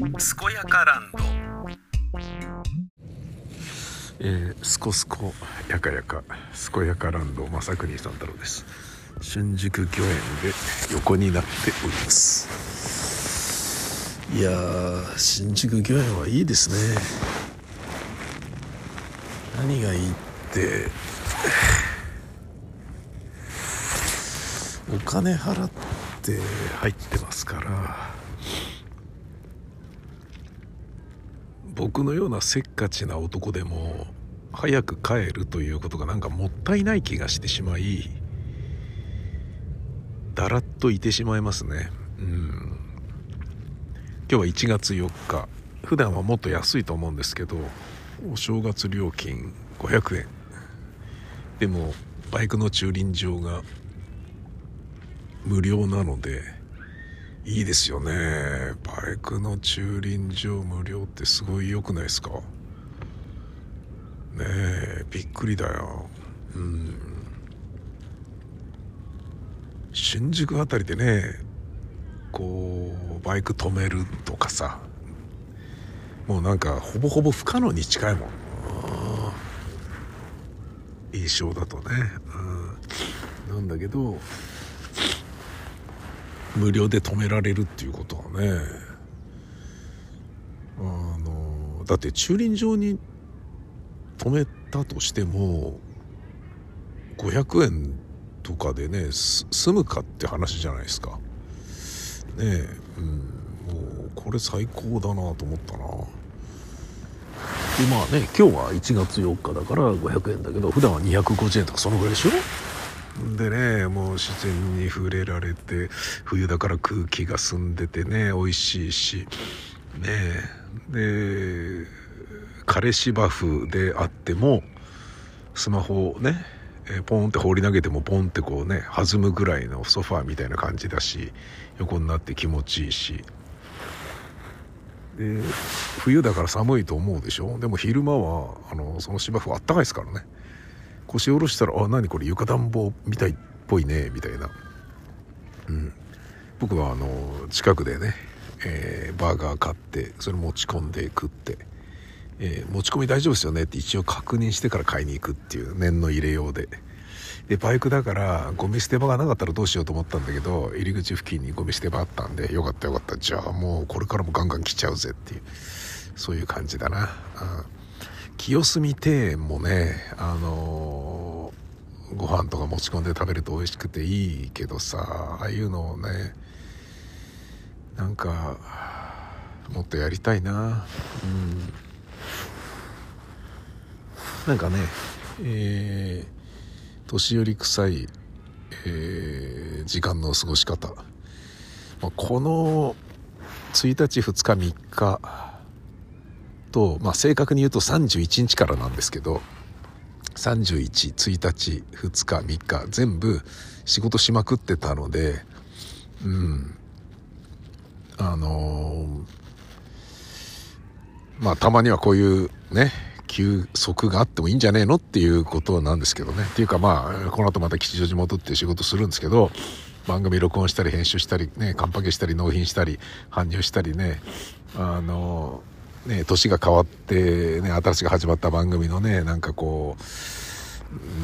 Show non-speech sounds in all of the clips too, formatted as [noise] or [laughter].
健やかランド。えー、すこすこやかやか健やかランド正国さん太郎です。新宿御苑で横になっております。いやー新宿御苑はいいですね。何がいいってお金払って入ってますから。僕のようなせっかちな男でも早く帰るということがなんかもったいない気がしてしまいだらっといてしまいますね。うん。今日は1月4日普段はもっと安いと思うんですけどお正月料金500円でもバイクの駐輪場が無料なのでいいですよね。バイクの駐輪場無料ってすごい良くないですか？ねえびっくりだよ。うん。新宿あたりでねこうバイク止めるとかさもうなんかほぼほぼ不可能に近いもん。印象だとね、うん、なんだけど無料で止められるっていうことはね。あのだって駐輪場に止めたとしても500円とかでね済むかって話じゃないですか。ねえ、うん、もうこれ最高だなと思ったな。でまあね今日は1月4日だから500円だけど普段は250円とかそのぐらいでしょ？でねもう自然に触れられて冬だから空気が澄んでてね美味しいしねで枯芝生であってもスマホをねポンって放り投げてもポンってこうね弾むぐらいのソファーみたいな感じだし横になって気持ちいいし。で冬だから寒いと思うでしょ？でも昼間はあのその芝生あったかいですからね。腰下ろしたら「あ何これ床暖房みたいっぽいね」みたいな、うん、僕はあの近くでね、えー、バーガー買ってそれ持ち込んで食って、えー、持ち込み大丈夫ですよねって一応確認してから買いに行くっていう念の入れようで。でバイクだからゴミ捨て場がなかったらどうしようと思ったんだけど入り口付近にゴミ捨て場あったんでよかったよかった。じゃあもうこれからもガンガン来ちゃうぜっていうそういう感じだな、うん、清澄庭園もねあのー、ご飯とか持ち込んで食べると美味しくていいけどさああいうのをねなんかもっとやりたいな。うん。なんかねえー年寄り臭い、えー、時間の過ごし方、まあ、この1日2日3日と、まあ、正確に言うと31日からなんですけど311 1日2日3日全部仕事しまくってたのでうんあのー、まあたまにはこういうね休息があってもいいんじゃねえのっていうことなんですけどね。っていうかまあ、この後また吉祥寺戻って仕事するんですけど、番組録音したり編集したりね、カンパケしたり納品したり搬入したりね、あの、ね、年が変わってね、新しく始まった番組のね、なんかこ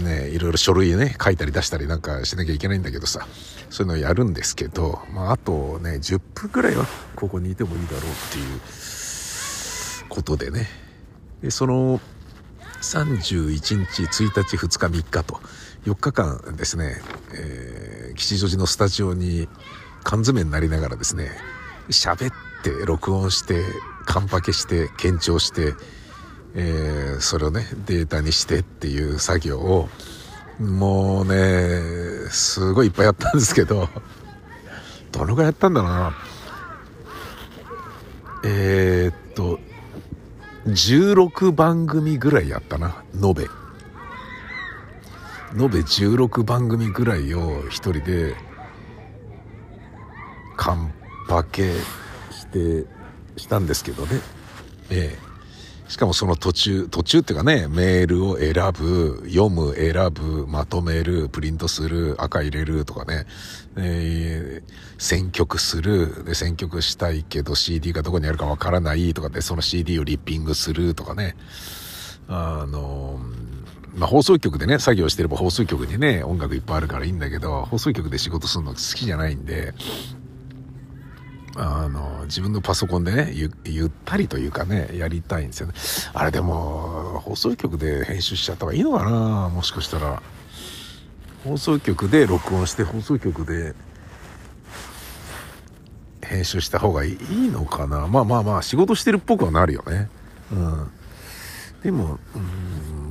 う、ね、いろいろ書類ね、書いたり出したりなんかしなきゃいけないんだけどさ、そういうのをやるんですけど、まあ、あとね、10分ぐらいはここにいてもいいだろうっていうことでね、でその31日1日2日3日と4日間ですね、えー、吉祥寺のスタジオに缶詰になりながらですね喋って録音してカンパケして検証して、えー、それをねデータにしてっていう作業をもうねすごいいっぱいやったんですけどどのぐらいやったんだろうな。えー、っと16番組ぐらいやったな延べ。延べ16番組ぐらいを一人でカンパケしてしたんですけどね。ええ。しかもその途中、途中っていうかね、メールを選ぶ、読む、選ぶ、まとめる、プリントする、赤入れるとかね、えー、選曲する、で、選曲したいけど CD がどこにあるかわからないとかで、その CD をリッピングするとかね、あの、まあ、放送局でね、作業してれば放送局にね、音楽いっぱいあるからいいんだけど、放送局で仕事するの好きじゃないんで、あの、自分のパソコンでねゆ、ゆったりというかね、やりたいんですよね。あれでも、放送局で編集しちゃった方がいいのかな？もしかしたら。放送局で録音して、放送局で編集した方がいいのかな？まあまあまあ、仕事してるっぽくはなるよね。うん。でも、う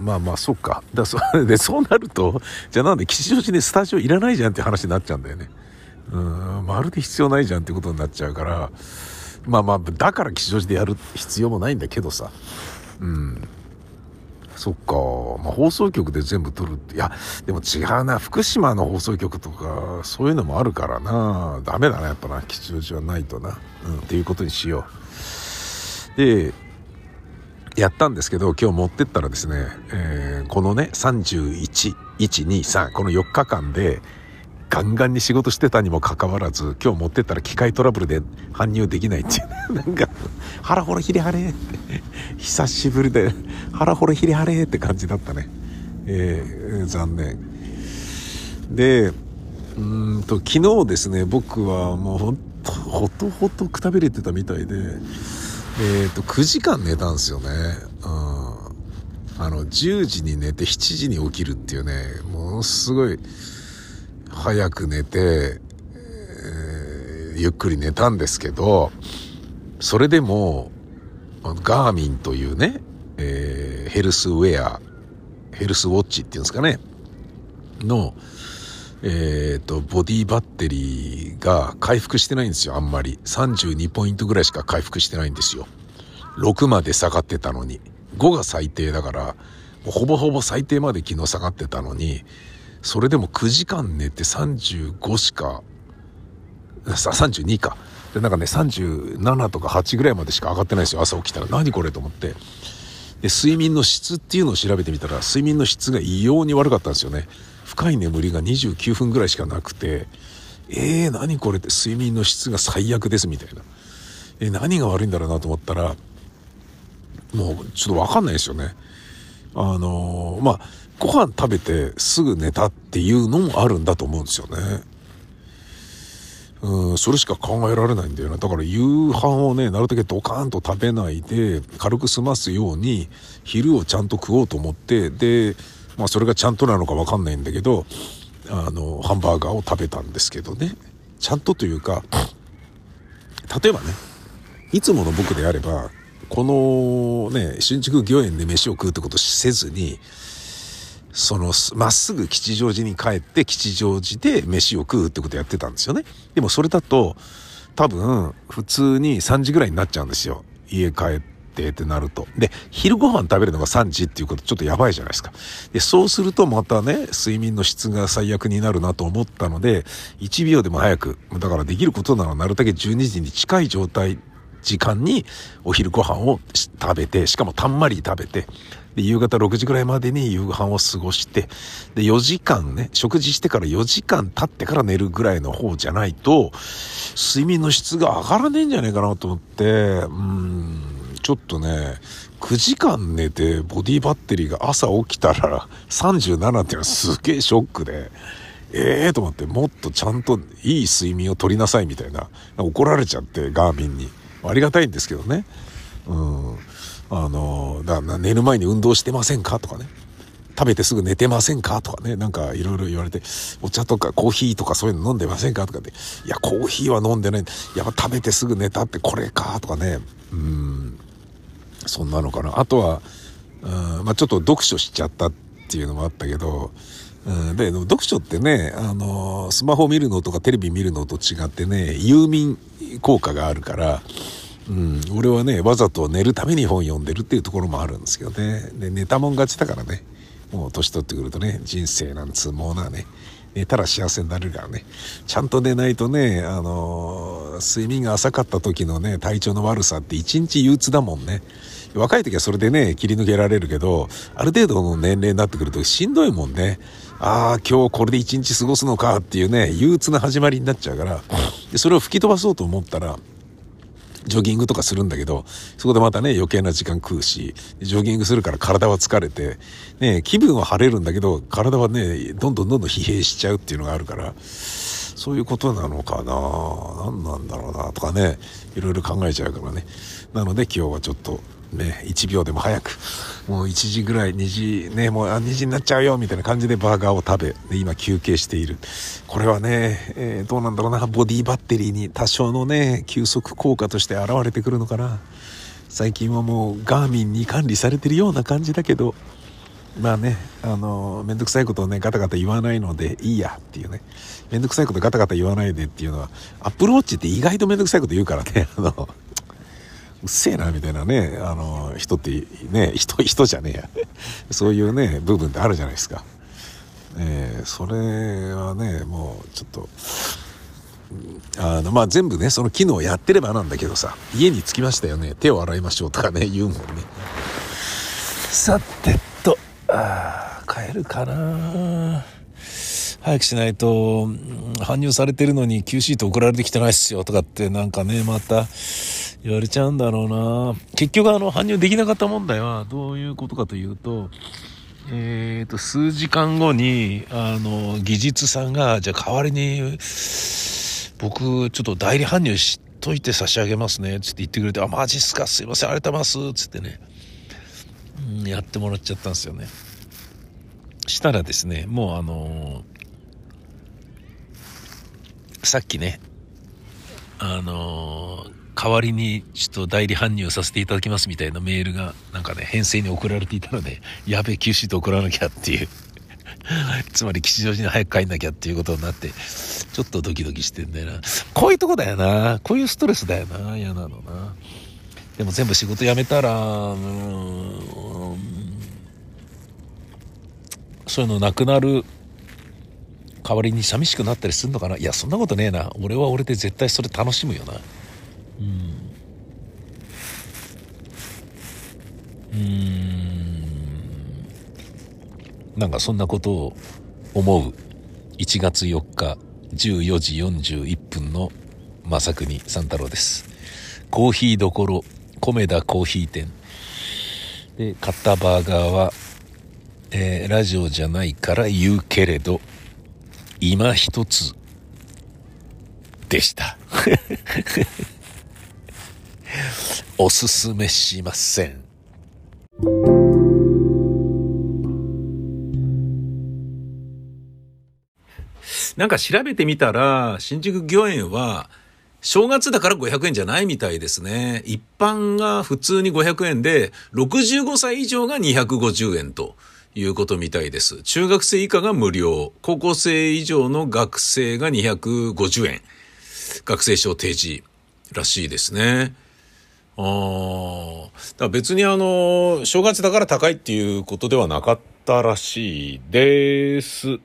ん、まあまあ、そっか。だそれ [laughs] で、そうなると、じゃあなんで吉祥寺でスタジオいらないじゃんって話になっちゃうんだよね。うん。まるで必要ないじゃんってことになっちゃうからまあまあだから吉祥寺でやる必要もないんだけどさ。うん。そっか、まあ、放送局で全部撮るっていやでも違うな。福島の放送局とかそういうのもあるからな。ダメだなやっぱな。吉祥寺はないとな、うん、っていうことにしよう。でやったんですけど今日持ってったらですね、えー、このね31123この4日間でガンガンに仕事してたにもかかわらず、今日持ってったら機械トラブルで搬入できないっていう。[laughs] なんか、腹ほらひれはれって、久しぶりで、腹ほらひれはれって感じだったね。えー、残念。で、うんと、昨日ですね、僕はもうほんと、ほとほとくたびれてたみたいで、えっ、ー、と、9時間寝たんですよね。うん。あの、10時に寝て7時に起きるっていうね、ものすごい、早く寝て、えー、ゆっくり寝たんですけど、それでも、ガーミンというね、えー、ヘルスウェア、ヘルスウォッチっていうんですかね、の、えっ、ー、と、ボディバッテリーが回復してないんですよ、あんまり。32ポイントぐらいしか回復してないんですよ。6まで下がってたのに。5が最低だから、ほぼほぼ最低まで昨日下がってたのに、それでも9時間寝て35しか、32か。で、なんかね、37とか8ぐらいまでしか上がってないですよ。朝起きたら。何これと思って。で、睡眠の質っていうのを調べてみたら、睡眠の質が異様に悪かったんですよね。深い眠りが29分ぐらいしかなくて、えー、何これって睡眠の質が最悪ですみたいな。えー、何が悪いんだろうなと思ったら、もうちょっとわかんないですよね。あのー、まあ、ご飯食べてすぐ寝たっていうのもあるんだと思うんですよね。うん、それしか考えられないんだよな。だから夕飯をね、なるだけドカーンと食べないで、軽く済ますように、昼をちゃんと食おうと思って、で、まあそれがちゃんとなのかわかんないんだけど、あの、ハンバーガーを食べたんですけどね。ちゃんとというか、例えばね、いつもの僕であれば、このね、新宿御苑で飯を食うってことせずに、その、まっすぐ吉祥寺に帰って吉祥寺で飯を食うってことやってたんですよね。でもそれだと、多分、普通に3時ぐらいになっちゃうんですよ。家帰ってってなると。で、昼ご飯食べるのが3時っていうことちょっとやばいじゃないですか。で、そうするとまたね、睡眠の質が最悪になるなと思ったので、1秒でも早く、だからできることならなるだけ12時に近い状態時間にお昼ご飯を食べて、しかもたんまり食べて、で、夕方6時ぐらいまでに夕飯を過ごして、で、4時間ね、食事してから4時間経ってから寝るぐらいの方じゃないと、睡眠の質が上がらねえんじゃねえかなと思って、うん、ちょっとね、9時間寝てボディバッテリーが朝起きたら37っていうのはすげえショックで、ええー、と思って、もっとちゃんといい睡眠を取りなさいみたいな、怒られちゃって、ガーミンに。ありがたいんですけどね。うん。あの、だ寝る前に運動してませんかとかね。食べてすぐ寝てませんかとかね。なんかいろいろ言われて、お茶とかコーヒーとかそういうの飲んでませんかとかって。いや、コーヒーは飲んでない。やっぱ食べてすぐ寝たってこれかとかね。うん。そんなのかな。あとは、うん、まあちょっと読書しちゃったっていうのもあったけど、うん、で、読書ってね、あの、スマホ見るのとかテレビ見るのと違ってね、有眠効果があるから、うん、俺はね、わざと寝るために本読んでるっていうところもあるんですけどね。で、寝たもん勝ちだからね。もう年取ってくるとね、人生なんつうものはね、寝たら幸せになれるからね。ちゃんと寝ないとね、あの、睡眠が浅かった時のね、体調の悪さって一日憂鬱だもんね。若い時はそれでね、切り抜けられるけど、ある程度の年齢になってくるとしんどいもんね。ああ、今日これで一日過ごすのかっていうね、憂鬱な始まりになっちゃうから、でそれを吹き飛ばそうと思ったら、ジョギングとかするんだけど、そこでまたね、余計な時間食うし、ジョギングするから体は疲れて、ね、気分は晴れるんだけど、体はね、どんどんどんどん疲弊しちゃうっていうのがあるから、そういうことなのかな？何なんだろうな？とかね、いろいろ考えちゃうからね。なので今日はちょっと、ね、1秒でも早く、もう1時ぐらい、2時、ね、もうあ2時になっちゃうよ、みたいな感じでバーガーを食べ、で、今休憩している。これはね、えー、どうなんだろうな、ボディバッテリーに多少のね、休息効果として現れてくるのかな。最近はもうガーミンに管理されてるような感じだけど、まあね、あの、めんどくさいことをね、ガタガタ言わないのでいいやっていうね。めんどくさいことガタガタ言わないでっていうのは、アップルウォッチって意外とめんどくさいこと言うからね、あの、うっせえな、みたいなね、あの、人ってね、人、人じゃねえや。[laughs] そういうね、部分ってあるじゃないですか。えー、それはね、もうちょっと、あの、まあ、全部ね、その機能をやってればなんだけどさ、家に着きましたよね、手を洗いましょうとかね、言うもんね。さてと、あ帰るかな早くしないと、搬入されてるのに Q シート送られてきてないっすよとかってなんかね、また言われちゃうんだろうな結局あの、搬入できなかった問題はどういうことかというと、えっ、ー、と、数時間後に、あの、技術さんが、じゃあ代わりに、僕、ちょっと代理搬入しといて差し上げますね、つって言ってくれて、あ、マジっすか、すいません、ありがとうございます、つってね。やってもらっちゃったんですよねしたらですねもうあのー、さっきねあのー、代わりにちょっと代理搬入させていただきますみたいなメールがなんかね編成に送られていたのでやべえ Q シート送らなきゃっていう。[laughs] つまり吉祥寺に早く帰んなきゃっていうことになってちょっとドキドキしてんだよな。こういうとこだよな。こういうストレスだよな。嫌なのな。でも全部仕事辞めたら、うん、そういうのなくなる代わりに寂しくなったりするのかな。いやそんなことねえな。俺は俺で絶対それ楽しむよな。うん。うん。なんかそんなことを思う。1月4日14時41分の正国三太郎です。コーヒーどころ米田コーヒー店。で買ったバーガーはえー、ラジオじゃないから言うけれど、今一つでした。おすすめしません。なんか調べてみたら、新宿御苑は、正月だから500円じゃないみたいですね。一般が普通に500円で、65歳以上が250円と。いうことみたいです。中学生以下が無料、高校生以上の学生が250円。学生証提示らしいですね。ああ。別にあの、正月だから高いっていうことではなかったらしいです。